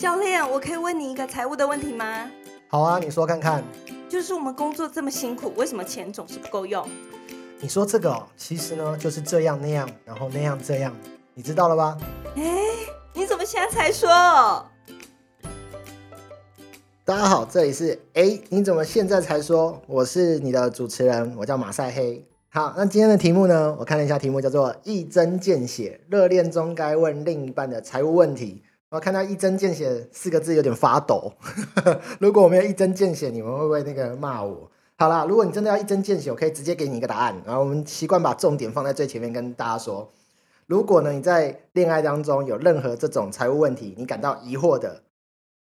教练，我可以问你一个财务的问题吗？好啊，你说看看。就是我们工作这么辛苦，为什么钱总是不够用？你说这个哦，其实呢就是这样那样，然后那样这样，你知道了吧？哎，你怎么现在才说？大家好，这里是哎，你怎么现在才说？我是你的主持人，我叫马赛黑。好，那今天的题目呢？我看了一下，题目叫做“一针见血”，热恋中该问另一半的财务问题。我看到“一针见血”四个字有点发抖。如果我没有一针见血，你们会不会那个骂我？好啦，如果你真的要一针见血，我可以直接给你一个答案。然后我们习惯把重点放在最前面，跟大家说：如果呢你在恋爱当中有任何这种财务问题，你感到疑惑的，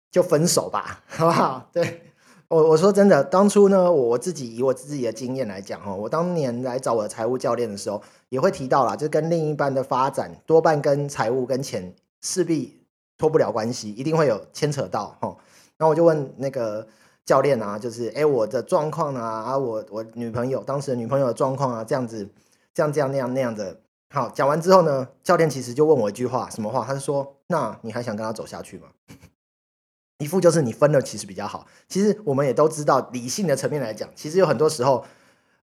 就分手吧，好不好？对我我说真的，当初呢我自己以我自己的经验来讲哦，我当年来找我的财务教练的时候，也会提到啦，就跟另一半的发展多半跟财务跟钱势必。脱不了关系，一定会有牵扯到哈。然后我就问那个教练啊，就是哎，我的状况啊，啊，我我女朋友当时女朋友的状况啊，这样子，这样这样那样那样的。好，讲完之后呢，教练其实就问我一句话，什么话？他是说，那你还想跟他走下去吗？一副就是你分了其实比较好。其实我们也都知道，理性的层面来讲，其实有很多时候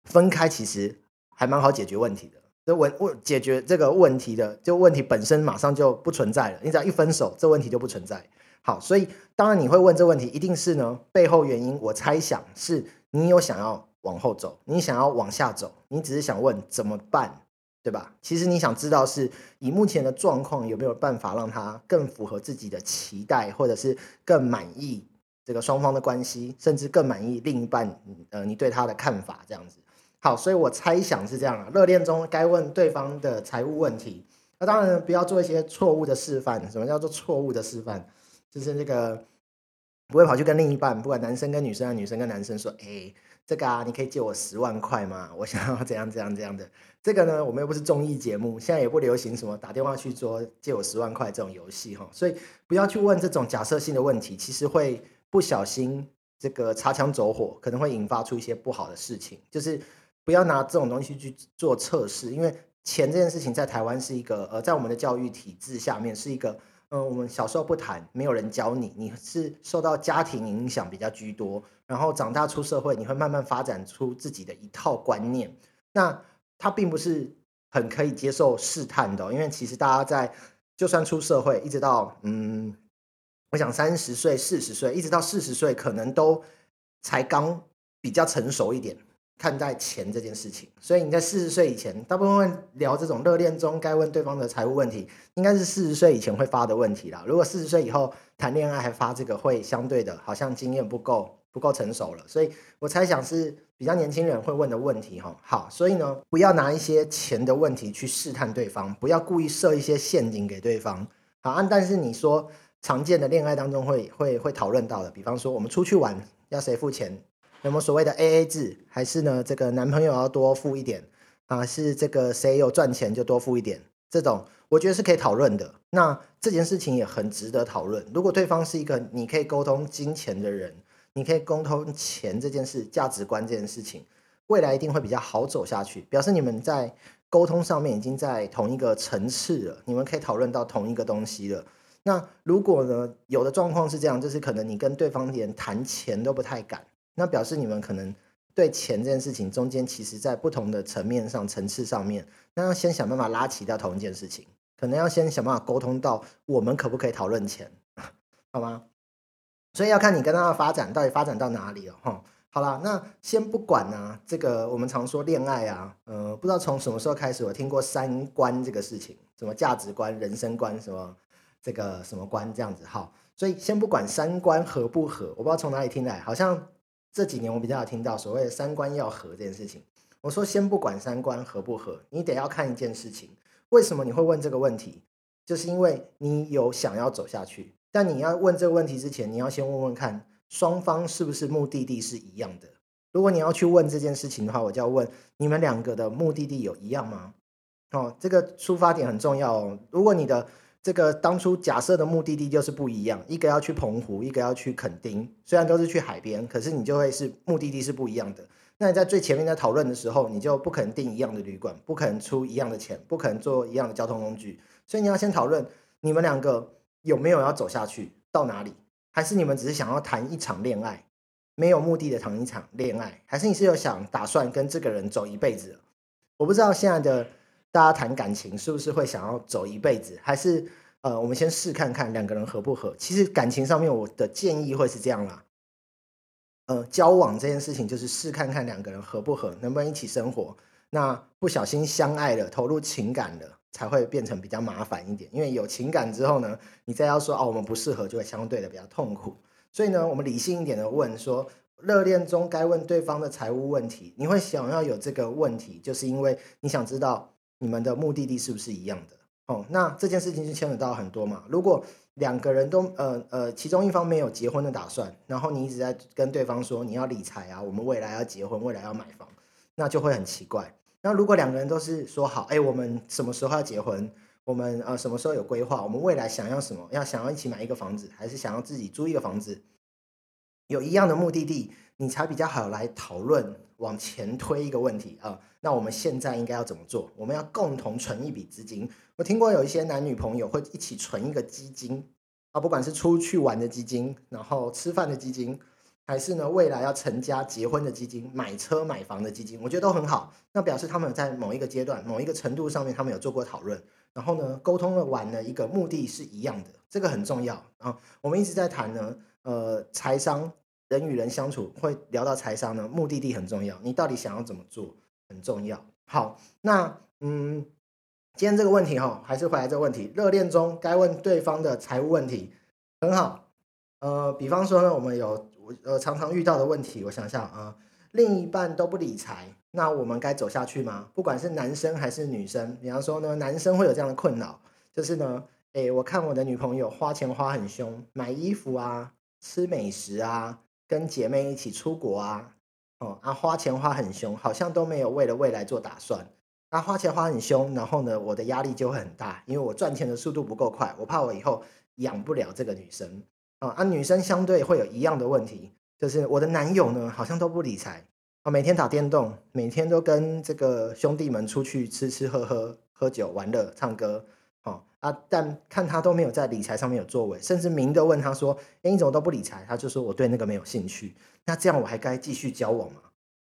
分开其实还蛮好解决问题的。这问问解决这个问题的，就问题本身马上就不存在了。你只要一分手，这问题就不存在。好，所以当然你会问这问题，一定是呢背后原因。我猜想是你有想要往后走，你想要往下走，你只是想问怎么办，对吧？其实你想知道是以目前的状况有没有办法让他更符合自己的期待，或者是更满意这个双方的关系，甚至更满意另一半呃你对他的看法这样子。好，所以我猜想是这样啊。热恋中该问对方的财务问题，那当然不要做一些错误的示范。什么叫做错误的示范？就是那个不会跑去跟另一半，不管男生跟女生啊，女生跟男生说：“哎，这个啊，你可以借我十万块吗？我想要怎样怎样怎样的。”这个呢，我们又不是综艺节目，现在也不流行什么打电话去做借我十万块这种游戏哈。所以不要去问这种假设性的问题，其实会不小心这个擦枪走火，可能会引发出一些不好的事情，就是。不要拿这种东西去做测试，因为钱这件事情在台湾是一个呃，在我们的教育体制下面是一个，嗯，我们小时候不谈，没有人教你，你是受到家庭影响比较居多，然后长大出社会，你会慢慢发展出自己的一套观念。那他并不是很可以接受试探的，因为其实大家在就算出社会，一直到嗯，我想三十岁、四十岁，一直到四十岁，可能都才刚比较成熟一点。看待钱这件事情，所以你在四十岁以前，大部分聊这种热恋中该问对方的财务问题，应该是四十岁以前会发的问题啦。如果四十岁以后谈恋爱还发这个，会相对的好像经验不够，不够成熟了。所以我猜想是比较年轻人会问的问题哈。好，所以呢，不要拿一些钱的问题去试探对方，不要故意设一些陷阱给对方。好，但是你说常见的恋爱当中会会会讨论到的，比方说我们出去玩要谁付钱？有没有所谓的 A A 制，还是呢？这个男朋友要多付一点啊？是这个谁有赚钱就多付一点？这种我觉得是可以讨论的。那这件事情也很值得讨论。如果对方是一个你可以沟通金钱的人，你可以沟通钱这件事、价值观这件事情，未来一定会比较好走下去。表示你们在沟通上面已经在同一个层次了，你们可以讨论到同一个东西了。那如果呢，有的状况是这样，就是可能你跟对方连谈钱都不太敢。那表示你们可能对钱这件事情中间，其实在不同的层面上、层次上面，那要先想办法拉起到同一件事情，可能要先想办法沟通到我们可不可以讨论钱，好吗？所以要看你跟他的发展到底发展到哪里了哈。好了，那先不管呢，这个我们常说恋爱啊，呃，不知道从什么时候开始，我听过三观这个事情，什么价值观、人生观，什么这个什么观这样子哈。所以先不管三观合不合，我不知道从哪里听来，好像。这几年我比较有听到所谓的三观要合这件事情。我说先不管三观合不合，你得要看一件事情。为什么你会问这个问题？就是因为你有想要走下去。但你要问这个问题之前，你要先问问看双方是不是目的地是一样的。如果你要去问这件事情的话，我就要问你们两个的目的地有一样吗？哦，这个出发点很重要哦。如果你的这个当初假设的目的地就是不一样，一个要去澎湖，一个要去垦丁，虽然都是去海边，可是你就会是目的地是不一样的。那你在最前面在讨论的时候，你就不可能订一样的旅馆，不可能出一样的钱，不可能坐一样的交通工具，所以你要先讨论你们两个有没有要走下去。到哪里？还是你们只是想要谈一场恋爱，没有目的的谈一场恋爱？还是你是有想打算跟这个人走一辈子？我不知道现在的大家谈感情是不是会想要走一辈子，还是呃，我们先试看看两个人合不合？其实感情上面我的建议会是这样啦，呃，交往这件事情就是试看看两个人合不合，能不能一起生活。那不小心相爱了，投入情感了，才会变成比较麻烦一点。因为有情感之后呢，你再要说哦，我们不适合，就会相对的比较痛苦。所以呢，我们理性一点的问说，热恋中该问对方的财务问题，你会想要有这个问题，就是因为你想知道你们的目的地是不是一样的哦。那这件事情就牵扯到很多嘛。如果两个人都呃呃，其中一方没有结婚的打算，然后你一直在跟对方说你要理财啊，我们未来要结婚，未来要买房，那就会很奇怪。那如果两个人都是说好，哎，我们什么时候要结婚？我们呃什么时候有规划？我们未来想要什么？要想要一起买一个房子，还是想要自己租一个房子？有一样的目的地，你才比较好来讨论往前推一个问题啊。那我们现在应该要怎么做？我们要共同存一笔资金。我听过有一些男女朋友会一起存一个基金啊，不管是出去玩的基金，然后吃饭的基金。还是呢，未来要成家结婚的基金，买车买房的基金，我觉得都很好。那表示他们在某一个阶段、某一个程度上面，他们有做过讨论，然后呢，沟通了完的一个目的是一样的，这个很重要啊。我们一直在谈呢，呃，财商，人与人相处会聊到财商呢，目的地很重要，你到底想要怎么做很重要。好，那嗯，今天这个问题哈，还是回来这个问题，热恋中该问对方的财务问题，很好。呃，比方说呢，我们有。我呃常常遇到的问题，我想想啊，另一半都不理财，那我们该走下去吗？不管是男生还是女生，比方说呢，男生会有这样的困扰，就是呢，诶，我看我的女朋友花钱花很凶，买衣服啊，吃美食啊，跟姐妹一起出国啊，哦啊，花钱花很凶，好像都没有为了未来做打算。那花钱花很凶，然后呢，我的压力就会很大，因为我赚钱的速度不够快，我怕我以后养不了这个女生。啊啊，女生相对会有一样的问题，就是我的男友呢，好像都不理财啊，每天打电动，每天都跟这个兄弟们出去吃吃喝喝、喝酒、玩乐、唱歌，啊，但看他都没有在理财上面有作为，甚至明的问他说：“哎，你怎么都不理财？”他就说：“我对那个没有兴趣。”那这样我还该继续交往吗？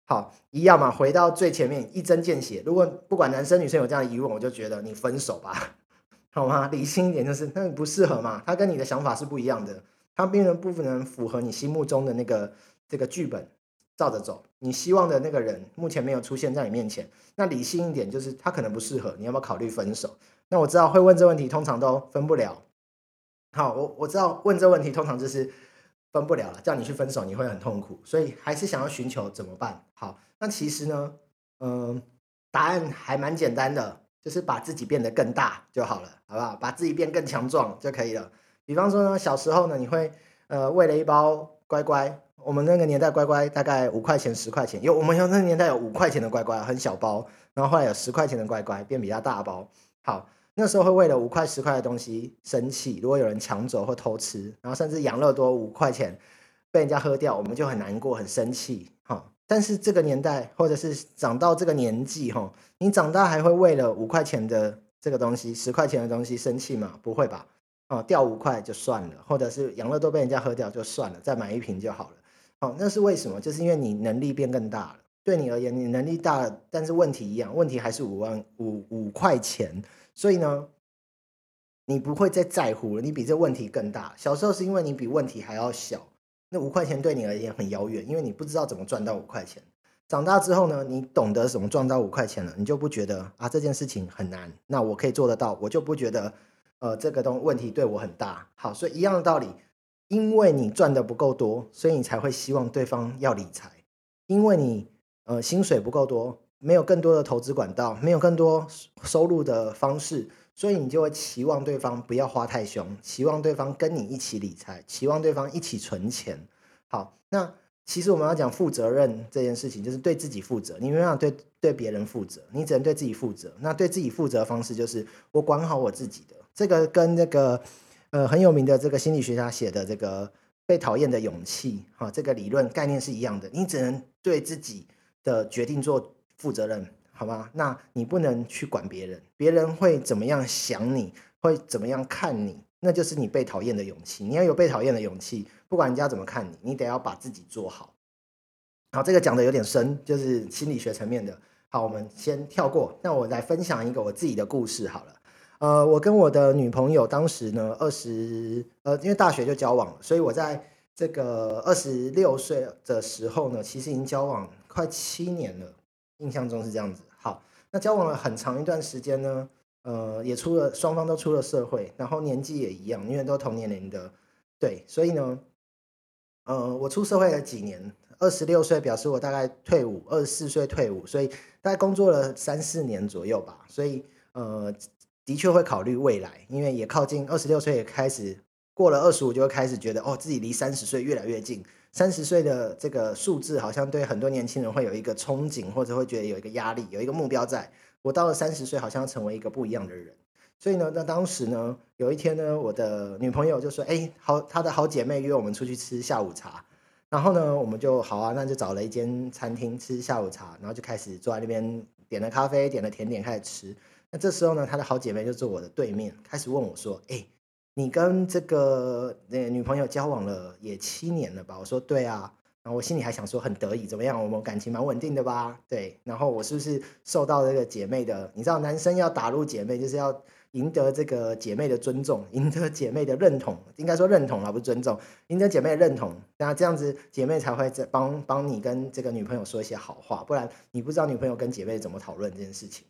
好，一样嘛，回到最前面，一针见血。如果不管男生女生有这样的疑问，我就觉得你分手吧，好吗？理性一点，就是那你不适合嘛，他跟你的想法是不一样的。他并不能符合你心目中的那个这个剧本，照着走。你希望的那个人目前没有出现在你面前。那理性一点，就是他可能不适合，你要不要考虑分手？那我知道会问这问题，通常都分不了。好，我我知道问这问题通常就是分不了了，叫你去分手，你会很痛苦。所以还是想要寻求怎么办？好，那其实呢，嗯，答案还蛮简单的，就是把自己变得更大就好了，好不好？把自己变更强壮就可以了。比方说呢，小时候呢，你会呃喂了一包乖乖，我们那个年代乖乖大概五块钱十块钱，有我们有那个年代有五块钱的乖乖，很小包，然后后来有十块钱的乖乖变比较大包。好，那时候会为了五块十块的东西生气，如果有人抢走或偷吃，然后甚至养乐多五块钱被人家喝掉，我们就很难过很生气。哈，但是这个年代或者是长到这个年纪哈，你长大还会为了五块钱的这个东西十块钱的东西生气吗？不会吧？哦，掉五块就算了，或者是养乐多被人家喝掉就算了，再买一瓶就好了。哦，那是为什么？就是因为你能力变更大了。对你而言，你能力大了，但是问题一样，问题还是五万五五块钱。所以呢，你不会再在乎了。你比这问题更大。小时候是因为你比问题还要小，那五块钱对你而言很遥远，因为你不知道怎么赚到五块钱。长大之后呢，你懂得怎么赚到五块钱了，你就不觉得啊这件事情很难。那我可以做得到，我就不觉得。呃，这个东问题对我很大，好，所以一样的道理，因为你赚的不够多，所以你才会希望对方要理财；因为你呃薪水不够多，没有更多的投资管道，没有更多收入的方式，所以你就会期望对方不要花太凶，期望对方跟你一起理财，期望对方一起存钱。好，那其实我们要讲负责任这件事情，就是对自己负责，你没办法对对别人负责，你只能对自己负责。那对自己负责的方式就是我管好我自己的。这个跟那个呃很有名的这个心理学家写的这个被讨厌的勇气哈，这个理论概念是一样的。你只能对自己的决定做负责任，好吗？那你不能去管别人，别人会怎么样想你，会怎么样看你，那就是你被讨厌的勇气。你要有被讨厌的勇气，不管人家怎么看你，你得要把自己做好。好，这个讲的有点深，就是心理学层面的。好，我们先跳过。那我来分享一个我自己的故事好了。呃，我跟我的女朋友当时呢，二十呃，因为大学就交往了，所以我在这个二十六岁的时候呢，其实已经交往快七年了，印象中是这样子。好，那交往了很长一段时间呢，呃，也出了双方都出了社会，然后年纪也一样，因为都同年龄的，对，所以呢，呃，我出社会了几年。二十六岁表示我大概退伍，二十四岁退伍，所以大概工作了三四年左右吧。所以呃，的确会考虑未来，因为也靠近二十六岁，也开始过了二十五，就会开始觉得哦，自己离三十岁越来越近。三十岁的这个数字，好像对很多年轻人会有一个憧憬，或者会觉得有一个压力，有一个目标在。我到了三十岁，好像要成为一个不一样的人。所以呢，那当时呢，有一天呢，我的女朋友就说：“哎，好，她的好姐妹约我们出去吃下午茶。”然后呢，我们就好啊，那就找了一间餐厅吃下午茶，然后就开始坐在那边点了咖啡，点了甜点开始吃。那这时候呢，她的好姐妹就坐我的对面，开始问我说：“哎，你跟这个那女朋友交往了也七年了吧？”我说：“对啊。”然后我心里还想说很得意，怎么样？我们感情蛮稳定的吧？对。然后我是不是受到这个姐妹的？你知道，男生要打入姐妹，就是要。赢得这个姐妹的尊重，赢得姐妹的认同，应该说认同而不是尊重。赢得姐妹的认同，那这样子姐妹才会在帮帮你跟这个女朋友说一些好话，不然你不知道女朋友跟姐妹怎么讨论这件事情。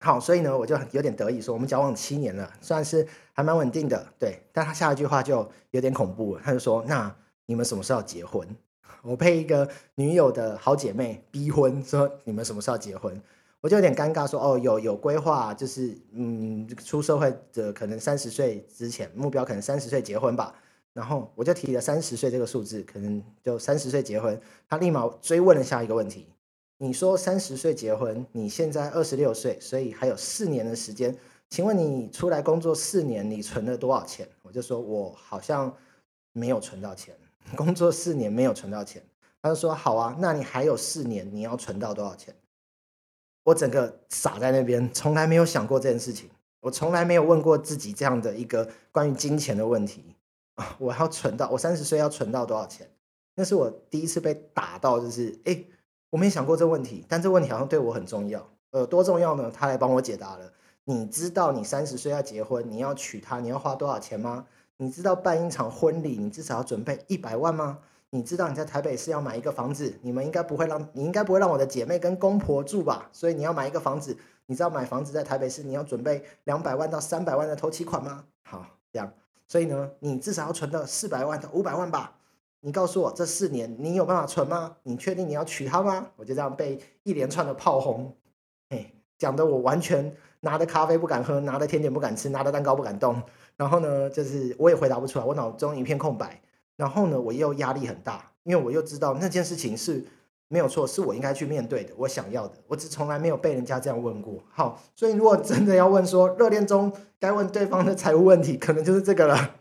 好，所以呢，我就有点得意说，我们交往七年了，算是还蛮稳定的。对，但他下一句话就有点恐怖，他就说：“那你们什么时候结婚？”我被一个女友的好姐妹逼婚，说：“你们什么时候要结婚？”我就有点尴尬，说哦，有有规划，就是嗯，出社会的可能三十岁之前，目标可能三十岁结婚吧。然后我就提了三十岁这个数字，可能就三十岁结婚。他立马追问了下一个问题：你说三十岁结婚，你现在二十六岁，所以还有四年的时间。请问你出来工作四年，你存了多少钱？我就说我好像没有存到钱，工作四年没有存到钱。他就说好啊，那你还有四年，你要存到多少钱？我整个傻在那边，从来没有想过这件事情。我从来没有问过自己这样的一个关于金钱的问题啊！我要存到我三十岁要存到多少钱？那是我第一次被打到，就是哎，我没想过这问题，但这问题好像对我很重要。呃，多重要呢？他来帮我解答了。你知道你三十岁要结婚，你要娶她，你要花多少钱吗？你知道办一场婚礼，你至少要准备一百万吗？你知道你在台北市要买一个房子，你们应该不会让你应该不会让我的姐妹跟公婆住吧？所以你要买一个房子，你知道买房子在台北市你要准备两百万到三百万的头期款吗？好，这样，所以呢，你至少要存到四百万到五百万吧？你告诉我这四年你有办法存吗？你确定你要娶她吗？我就这样被一连串的炮轰，嘿，讲的我完全拿的咖啡不敢喝，拿的甜点不敢吃，拿的蛋糕不敢动，然后呢，就是我也回答不出来，我脑中一片空白。然后呢，我又压力很大，因为我又知道那件事情是没有错，是我应该去面对的，我想要的。我只从来没有被人家这样问过。好，所以如果真的要问说热恋中该问对方的财务问题，可能就是这个了。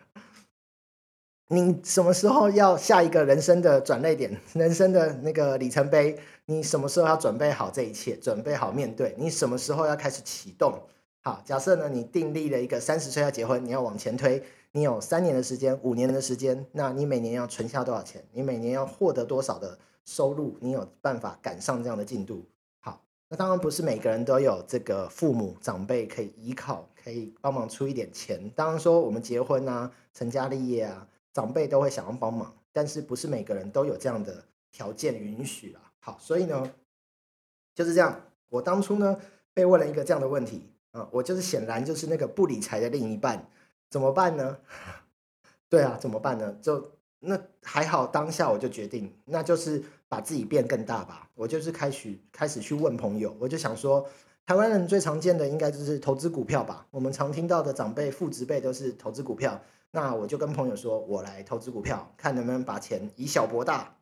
你什么时候要下一个人生的转捩点，人生的那个里程碑？你什么时候要准备好这一切，准备好面对？你什么时候要开始启动？好，假设呢，你订立了一个三十岁要结婚，你要往前推。你有三年的时间，五年的时间，那你每年要存下多少钱？你每年要获得多少的收入？你有办法赶上这样的进度？好，那当然不是每个人都有这个父母长辈可以依靠，可以帮忙出一点钱。当然说我们结婚啊、成家立业啊，长辈都会想要帮忙，但是不是每个人都有这样的条件允许啊。好，所以呢，就是这样。我当初呢被问了一个这样的问题啊，我就是显然就是那个不理财的另一半。怎么办呢？对啊，怎么办呢？就那还好，当下我就决定，那就是把自己变更大吧。我就是开始开始去问朋友，我就想说，台湾人最常见的应该就是投资股票吧。我们常听到的长辈、父执辈都是投资股票。那我就跟朋友说，我来投资股票，看能不能把钱以小博大，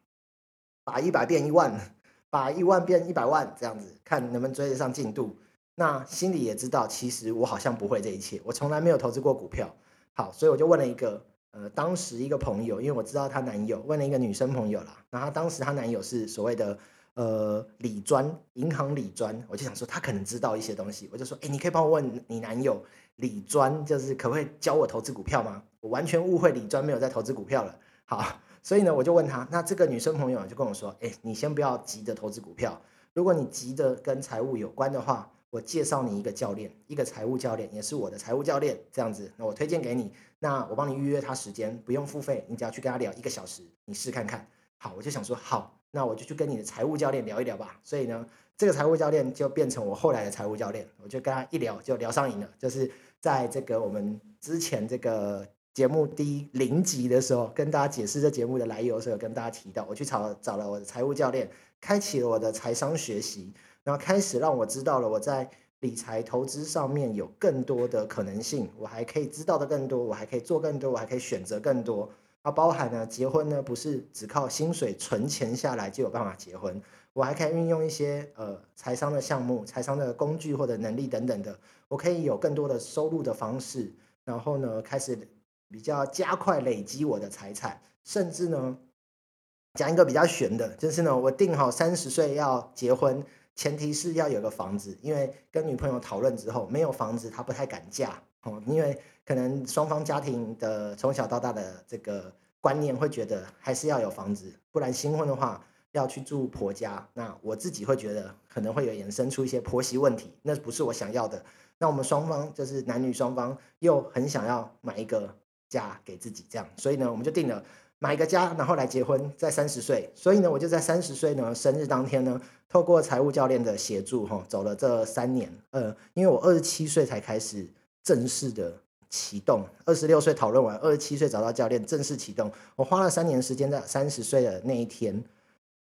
把一百变一万，把一万变一百万，这样子看能不能追得上进度。那心里也知道，其实我好像不会这一切，我从来没有投资过股票。好，所以我就问了一个，呃，当时一个朋友，因为我知道她男友，问了一个女生朋友啦。然后当时她男友是所谓的呃理专，银行理专，我就想说他可能知道一些东西，我就说，哎，你可以帮我问你男友，李专就是可不可以教我投资股票吗？我完全误会李专没有在投资股票了。好，所以呢，我就问他，那这个女生朋友就跟我说，哎，你先不要急着投资股票，如果你急着跟财务有关的话，我介绍你一个教练，一个财务教练，也是我的财务教练，这样子，那我推荐给你，那我帮你预约他时间，不用付费，你只要去跟他聊一个小时，你试看看。好，我就想说，好，那我就去跟你的财务教练聊一聊吧。所以呢。这个财务教练就变成我后来的财务教练，我就跟他一聊就聊上瘾了。就是在这个我们之前这个节目第零集的时候，跟大家解释这节目的来由的时候，跟大家提到，我去找找了我的财务教练，开启了我的财商学习，然后开始让我知道了我在理财投资上面有更多的可能性，我还可以知道的更多，我还可以做更多，我还可以选择更多。它，包含呢，结婚呢不是只靠薪水存钱下来就有办法结婚。我还可以运用一些呃财商的项目、财商的工具或者能力等等的，我可以有更多的收入的方式，然后呢开始比较加快累积我的财产，甚至呢讲一个比较悬的，就是呢我定好三十岁要结婚，前提是要有个房子，因为跟女朋友讨论之后，没有房子她不太敢嫁哦，因为可能双方家庭的从小到大的这个观念会觉得还是要有房子，不然新婚的话。要去住婆家，那我自己会觉得可能会有衍生出一些婆媳问题，那不是我想要的。那我们双方就是男女双方又很想要买一个家给自己，这样，所以呢，我们就定了买一个家，然后来结婚，在三十岁。所以呢，我就在三十岁呢生日当天呢，透过财务教练的协助，哈，走了这三年。呃，因为我二十七岁才开始正式的启动，二十六岁讨论完，二十七岁找到教练正式启动，我花了三年时间，在三十岁的那一天。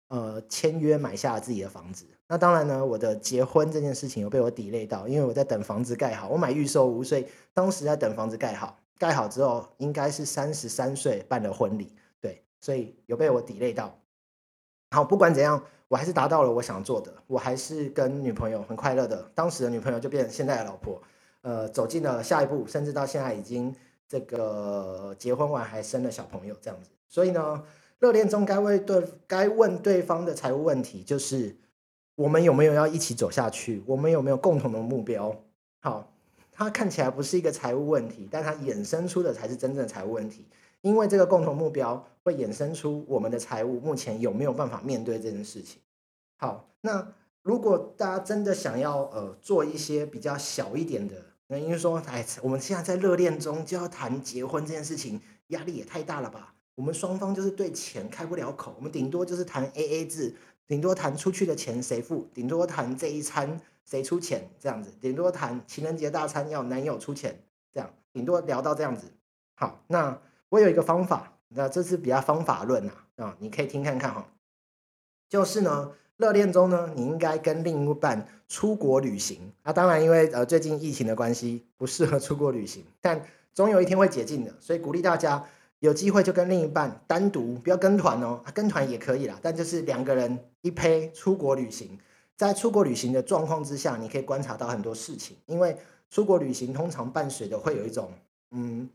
呃，签约买下了自己的房子。那当然呢，我的结婚这件事情有被我抵累到，因为我在等房子盖好。我买预售屋，所以当时在等房子盖好。盖好之后，应该是三十三岁办了婚礼，对，所以有被我抵累到。好，不管怎样，我还是达到了我想做的。我还是跟女朋友很快乐的，当时的女朋友就变成现在的老婆。呃，走进了下一步，甚至到现在已经这个结婚完还生了小朋友这样子。所以呢。热恋中该问对该问对方的财务问题，就是我们有没有要一起走下去？我们有没有共同的目标？好，它看起来不是一个财务问题，但它衍生出的才是真正的财务问题。因为这个共同目标会衍生出我们的财务目前有没有办法面对这件事情。好，那如果大家真的想要呃做一些比较小一点的，那因为说哎，我们现在在热恋中就要谈结婚这件事情，压力也太大了吧？我们双方就是对钱开不了口，我们顶多就是谈 A A 制，顶多谈出去的钱谁付，顶多谈这一餐谁出钱这样子，顶多谈情人节大餐要男友出钱这样，顶多聊到这样子。好，那我有一个方法，那这是比较方法论呐啊，你可以听看看哈。就是呢，热恋中呢，你应该跟另一半出国旅行。那当然，因为呃最近疫情的关系，不适合出国旅行，但总有一天会解禁的，所以鼓励大家。有机会就跟另一半单独，不要跟团哦，跟团也可以啦，但就是两个人一胚出国旅行。在出国旅行的状况之下，你可以观察到很多事情，因为出国旅行通常伴随的会有一种嗯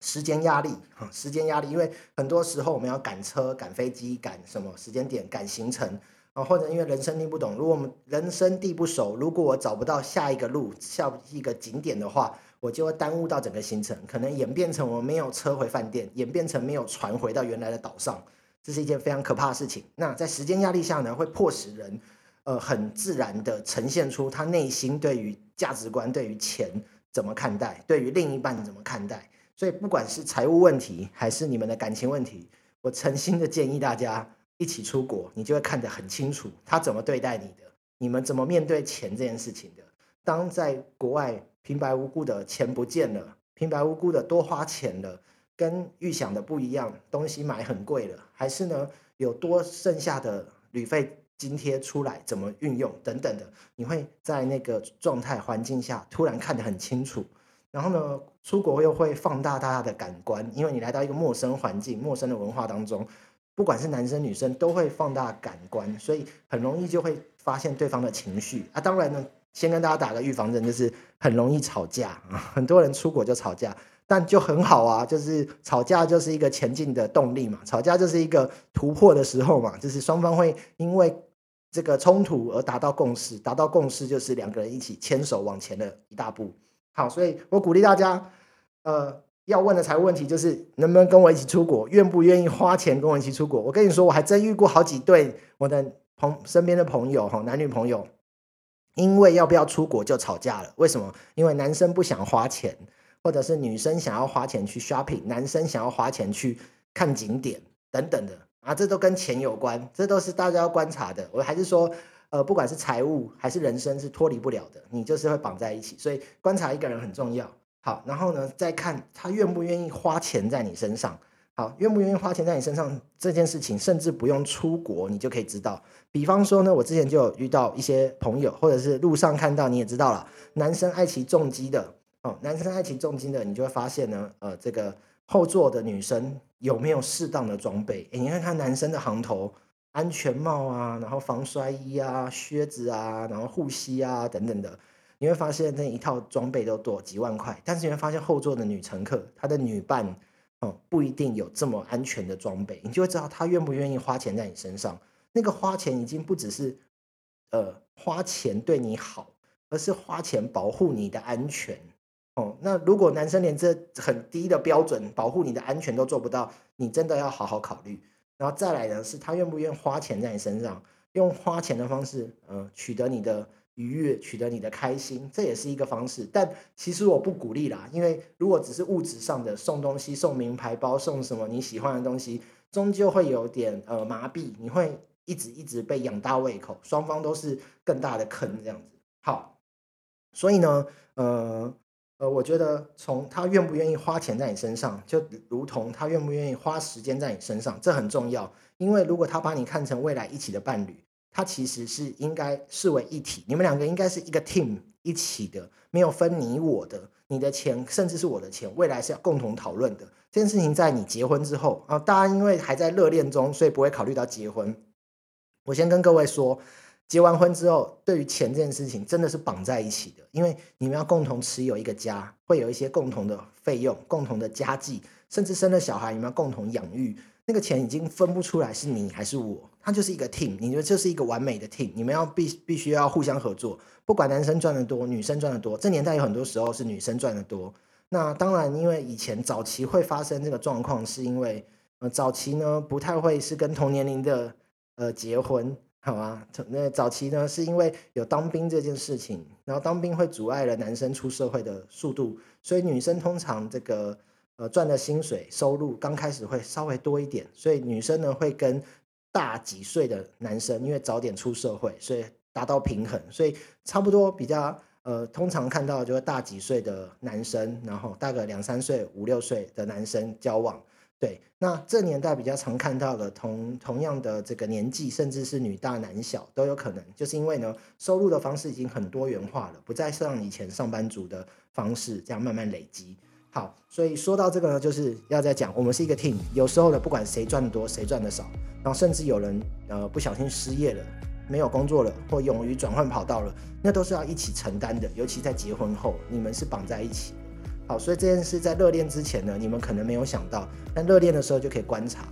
时间压力哈，时间压力，因为很多时候我们要赶车、赶飞机、赶什么时间点、赶行程啊，或者因为人生地不懂，如果我们人生地不熟，如果我找不到下一个路、下一个景点的话。我就会耽误到整个行程，可能演变成我没有车回饭店，演变成没有船回到原来的岛上，这是一件非常可怕的事情。那在时间压力下呢，会迫使人，呃，很自然的呈现出他内心对于价值观、对于钱怎么看待，对于另一半怎么看待。所以不管是财务问题，还是你们的感情问题，我诚心的建议大家一起出国，你就会看得很清楚他怎么对待你的，你们怎么面对钱这件事情的。当在国外。平白无故的钱不见了，平白无故的多花钱了，跟预想的不一样，东西买很贵了，还是呢有多剩下的旅费津贴出来，怎么运用等等的，你会在那个状态环境下突然看得很清楚。然后呢，出国又会放大大家的感官，因为你来到一个陌生环境、陌生的文化当中，不管是男生女生都会放大感官，所以很容易就会发现对方的情绪啊。当然呢。先跟大家打个预防针，就是很容易吵架啊，很多人出国就吵架，但就很好啊，就是吵架就是一个前进的动力嘛，吵架就是一个突破的时候嘛，就是双方会因为这个冲突而达到共识，达到共识就是两个人一起牵手往前的一大步。好，所以我鼓励大家，呃，要问的财务问题就是能不能跟我一起出国，愿不愿意花钱跟我一起出国。我跟你说，我还真遇过好几对我的朋身边的朋友哈，男女朋友，因为要不要出国就吵架了。为什么？因为男生不想花钱，或者是女生想要花钱去 shopping，男生想要花钱去看景点等等的啊，这都跟钱有关，这都是大家要观察的。我还是说。呃，不管是财务还是人生，是脱离不了的，你就是会绑在一起。所以观察一个人很重要。好，然后呢，再看他愿不愿意花钱在你身上。好，愿不愿意花钱在你身上这件事情，甚至不用出国，你就可以知道。比方说呢，我之前就有遇到一些朋友，或者是路上看到，你也知道了，男生爱骑重机的哦，男生爱骑重机的，你就会发现呢，呃，这个后座的女生有没有适当的装备？诶你看看男生的行头。安全帽啊，然后防摔衣啊，靴子啊，然后护膝啊等等的，你会发现那一套装备都多几万块。但是你会发现后座的女乘客，她的女伴哦不一定有这么安全的装备，你就会知道她愿不愿意花钱在你身上。那个花钱已经不只是呃花钱对你好，而是花钱保护你的安全哦。那如果男生连这很低的标准保护你的安全都做不到，你真的要好好考虑。然后再来呢，是他愿不愿意花钱在你身上，用花钱的方式，呃，取得你的愉悦，取得你的开心，这也是一个方式。但其实我不鼓励啦，因为如果只是物质上的送东西、送名牌包、送什么你喜欢的东西，终究会有点呃麻痹，你会一直一直被养大胃口，双方都是更大的坑这样子。好，所以呢，呃。呃，我觉得从他愿不愿意花钱在你身上，就如同他愿不愿意花时间在你身上，这很重要。因为如果他把你看成未来一起的伴侣，它其实是应该视为一体，你们两个应该是一个 team 一起的，没有分你我的，你的钱甚至是我的钱，未来是要共同讨论的。这件事情在你结婚之后啊，大家因为还在热恋中，所以不会考虑到结婚。我先跟各位说。结完婚之后，对于钱这件事情真的是绑在一起的，因为你们要共同持有一个家，会有一些共同的费用、共同的家计，甚至生了小孩，你们要共同养育，那个钱已经分不出来是你还是我，它就是一个 team，你觉得这是一个完美的 team，你们要必必须要互相合作，不管男生赚的多，女生赚的多，这年代有很多时候是女生赚的多，那当然，因为以前早期会发生这个状况，是因为呃早期呢不太会是跟同年龄的呃结婚。好啊，那早期呢，是因为有当兵这件事情，然后当兵会阻碍了男生出社会的速度，所以女生通常这个呃赚的薪水收入刚开始会稍微多一点，所以女生呢会跟大几岁的男生，因为早点出社会，所以达到平衡，所以差不多比较呃通常看到就是大几岁的男生，然后大概两三岁、五六岁的男生交往。对，那这年代比较常看到的同同样的这个年纪，甚至是女大男小都有可能，就是因为呢，收入的方式已经很多元化了，不再像以前上班族的方式这样慢慢累积。好，所以说到这个呢，就是要在讲，我们是一个 team，有时候呢，不管谁赚的多，谁赚的少，然后甚至有人呃不小心失业了，没有工作了，或勇于转换跑道了，那都是要一起承担的，尤其在结婚后，你们是绑在一起。好，所以这件事在热恋之前呢，你们可能没有想到，但热恋的时候就可以观察的。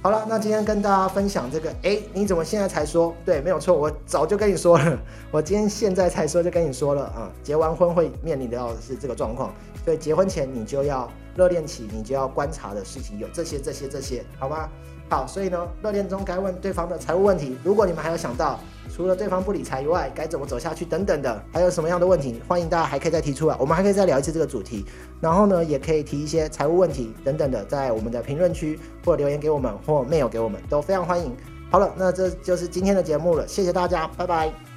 好了，那今天跟大家分享这个，哎，你怎么现在才说？对，没有错，我早就跟你说了，我今天现在才说就跟你说了啊。结完婚会面临到的是这个状况，所以结婚前你就要热恋期，你就要观察的事情有这些、这些、这些，好吗？好，所以呢，热恋中该问对方的财务问题，如果你们还有想到。除了对方不理财以外，该怎么走下去等等的，还有什么样的问题，欢迎大家还可以再提出来，我们还可以再聊一次这个主题。然后呢，也可以提一些财务问题等等的，在我们的评论区或留言给我们，或 mail 给我们，都非常欢迎。好了，那这就是今天的节目了，谢谢大家，拜拜。